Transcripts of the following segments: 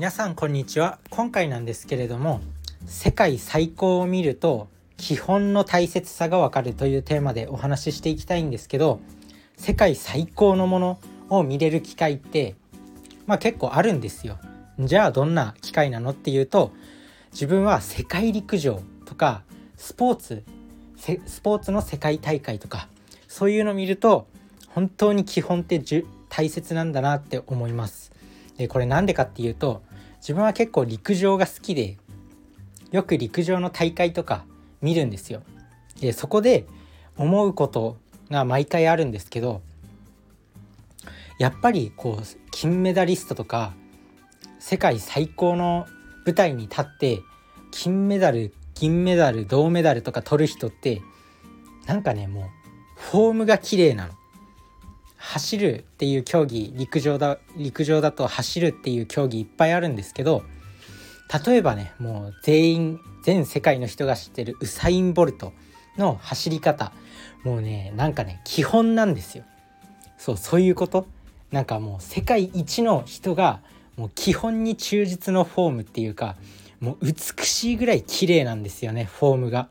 皆さんこんにちは今回なんですけれども世界最高を見ると基本の大切さがわかるというテーマでお話ししていきたいんですけど世界最高のものを見れる機会ってまあ結構あるんですよじゃあどんな機会なのっていうと自分は世界陸上とかスポーツスポーツの世界大会とかそういうの見ると本当に基本って大切なんだなって思います。でこれなんでかっていうと自分は結構陸上が好きでよく陸上の大会とか見るんですよ。でそこで思うことが毎回あるんですけどやっぱりこう金メダリストとか世界最高の舞台に立って金メダル銀メダル銅メダルとか取る人ってなんかねもうフォームが綺麗なの。走るっていう競技陸上だ陸上だと走るっていう競技いっぱいあるんですけど例えばねもう全員全世界の人が知ってるウサイン・ボルトの走り方もうねなんかね基本なんですよそうそういうこと？なんかもう世界一の人がもう基本に忠実のフォームっていうかもう美しいぐらい綺麗なんですよねフォームが。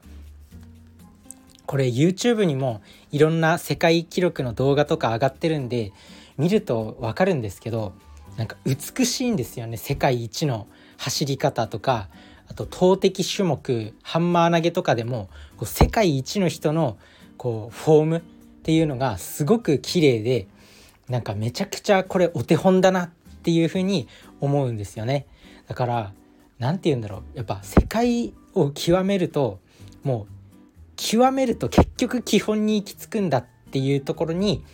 これ YouTube にもいろんな世界記録の動画とか上がってるんで見ると分かるんですけどなんか美しいんですよね。世界一の走り方とかあと投擲種目ハンマー投げとかでもこう世界一の人のこうフォームっていうのがすごく綺麗でなんかめちゃくちゃこれお手本だなっていうふうに思うんですよね。だから何て言うんだろう。やっぱ世界を極めるともう極めると結局基本に行き着くんだっていうところに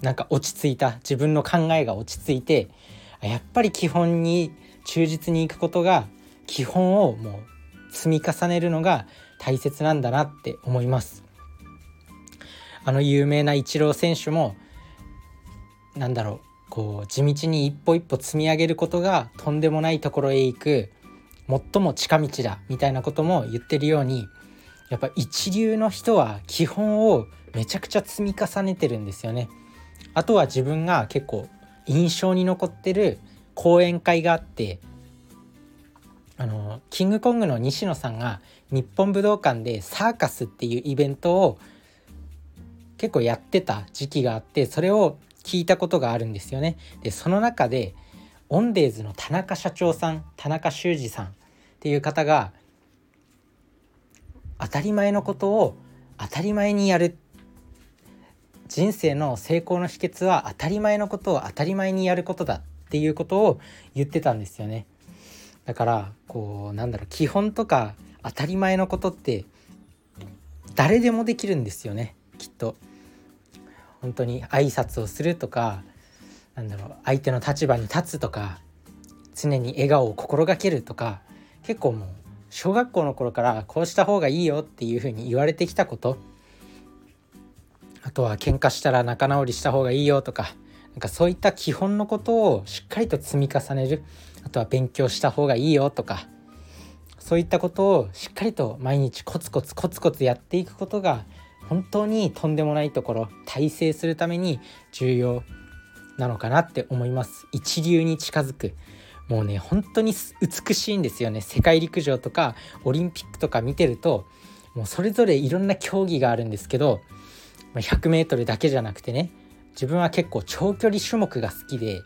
なんか落ち着いた。自分の考えが落ち着いてやっぱり基本に忠実にいくことが基本をもう積み重ねるのが大切なんだなって思います。あの有名なイチロー選手もなんだろうこう地道に一歩一歩積み上げることがとんでもないところへ行く最も近道だみたいなことも言ってるようにやっぱ一流の人は基本をめちゃくちゃ積み重ねてるんですよね。あとは自分が結構印象に残ってる講演会があってあのキングコングの西野さんが日本武道館でサーカスっていうイベントを結構やってた時期があってそれを聞いたことがあるんですよね。でその中でオンデーズの田中社長さん田中修二さんっていう方が当たり前のことを当たり前にやる。人生の成功の秘訣は当たり前のことを当たり前にやることだっていうことを言ってたんですよね。だからこうなんだろう基本とか当たり前のことって誰でもできるんですよね。きっと。本当に挨拶をするとかなんだろう相手の立場に立つとか常に笑顔を心がけるとか結構もう小学校の頃からこうした方がいいよっていうふうに言われてきたこと。あとは喧嘩したら仲直りした方がいいよとかなんかそういった基本のことをしっかりと積み重ねる。あとは勉強した方がいいよとかそういったことをしっかりと毎日コツコツコツコツやっていくことが本当にとんでもないところ大成するために重要なのかなって思います。一流に近づく。もうね本当に美しいんですよね。世界陸上とかオリンピックとか見てるともうそれぞれいろんな競技があるんですけど 100m だけじゃなくてね自分は結構長距離種目が好きで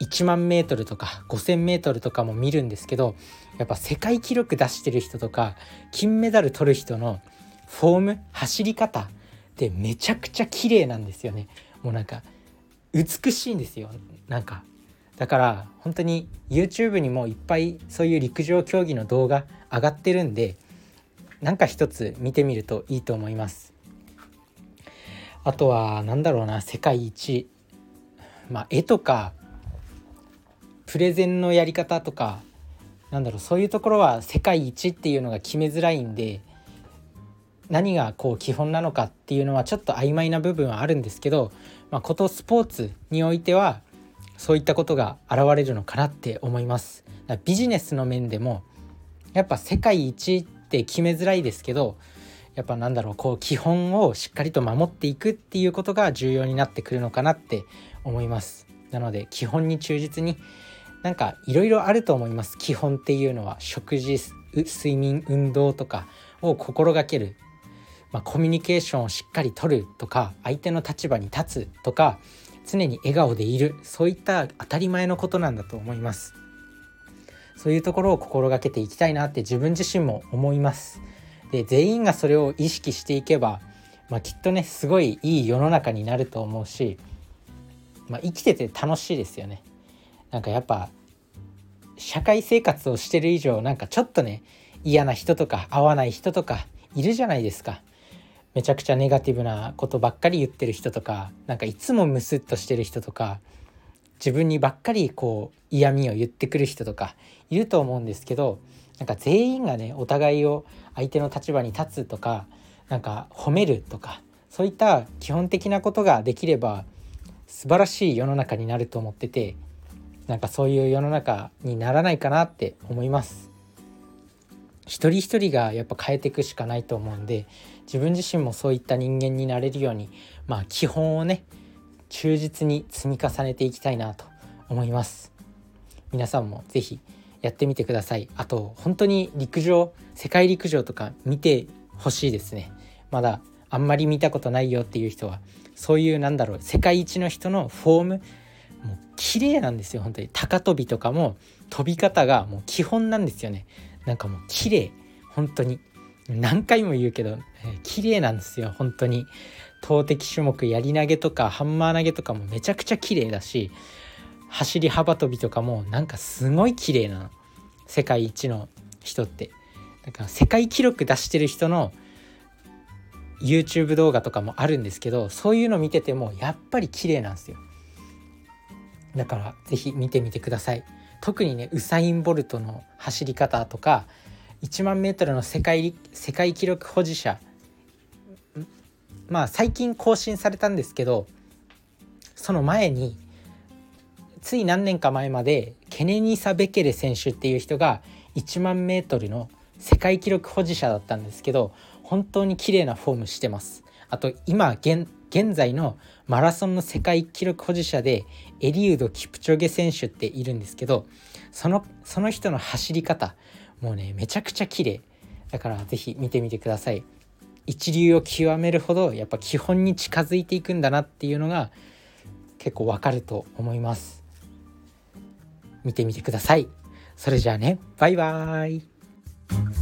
1万 m とか 5,000m とかも見るんですけどやっぱ世界記録出してる人とか金メダル取る人のフォーム走り方ってめちゃくちゃ綺麗なんですよね。もうなんか美しいんですよ。なんかだから本当に YouTube にもいっぱいそういう陸上競技の動画上がってるんでなんか一つ見てみるといいと思います。あとは何だろうな世界一。まあ絵とかプレゼンのやり方とかなんだろうそういうところは世界一っていうのが決めづらいんで何がこう基本なのかっていうのはちょっと曖昧な部分はあるんですけど、まあ、ことスポーツにおいてはそういったことが現れるのかなって思います。ビジネスの面でもやっぱ世界一って決めづらいですけどやっぱなんだろうこう基本をしっかりと守っていくっていうことが重要になってくるのかなって思います。なので基本に忠実になんかいろいろあると思います。基本っていうのは食事睡眠運動とかを心がける、まあ、コミュニケーションをしっかりとるとか相手の立場に立つとか常に笑顔でいる。そういった当たり前のことなんだと思います。そういうところを心がけていきたいなって自分自身も思います。で全員がそれを意識していけば、まあ、きっとねすごいいい世の中になると思うし、まあ、生きてて楽しいですよね。なんかやっぱ社会生活をしてる以上なんかちょっとね嫌な人とか合わない人とかいるじゃないですか。めちゃくちゃネガティブなことばっかり言ってる人とかなんかいつもムスッとしてる人とか自分にばっかりこう嫌味を言ってくる人とかいると思うんですけどなんか全員がねお互いを相手の立場に立つとかなんか褒めるとかそういった基本的なことができれば素晴らしい世の中になると思っててなんかそういう世の中にならないかなって思います。一人一人がやっぱ変えていくしかないと思うんで自分自身もそういった人間になれるようにまあ基本をね忠実に積み重ねていきたいなと思います。皆さんも是非やってみてください。あと本当に陸上世界陸上とか見てほしいですね。まだあんまり見たことないよっていう人はそういうなんだろう世界一の人のフォームもう綺麗なんですよ本当に。高跳びとかも飛び方がもう基本なんですよね。なんかもう綺麗。本当に。何回も言うけど、えー、綺麗なんですよ。本当に。投擲種目やり投げとかハンマー投げとかもめちゃくちゃ綺麗だし走り幅跳びとかもなんかすごい綺麗な世界一の人って。だから世界記録出してる人の YouTube 動画とかもあるんですけどそういうの見ててもやっぱり綺麗なんですよ。だから是非見てみてください。特にねウサイン・ボルトの走り方とか1万メートルの世界世界記録保持者まあ最近更新されたんですけどその前につい何年か前までケネニサ・ベケレ選手っていう人が1万メートルの世界記録保持者だったんですけど本当に綺麗なフォームしてます。あと今現在のマラソンの世界記録保持者でエリウド・キプチョゲ選手っているんですけどそのその人の走り方もうねめちゃくちゃ綺麗。だから是非見てみてください。一流を極めるほどやっぱ基本に近づいていくんだなっていうのが結構わかると思います。見てみてください。それじゃあねバイバーイ。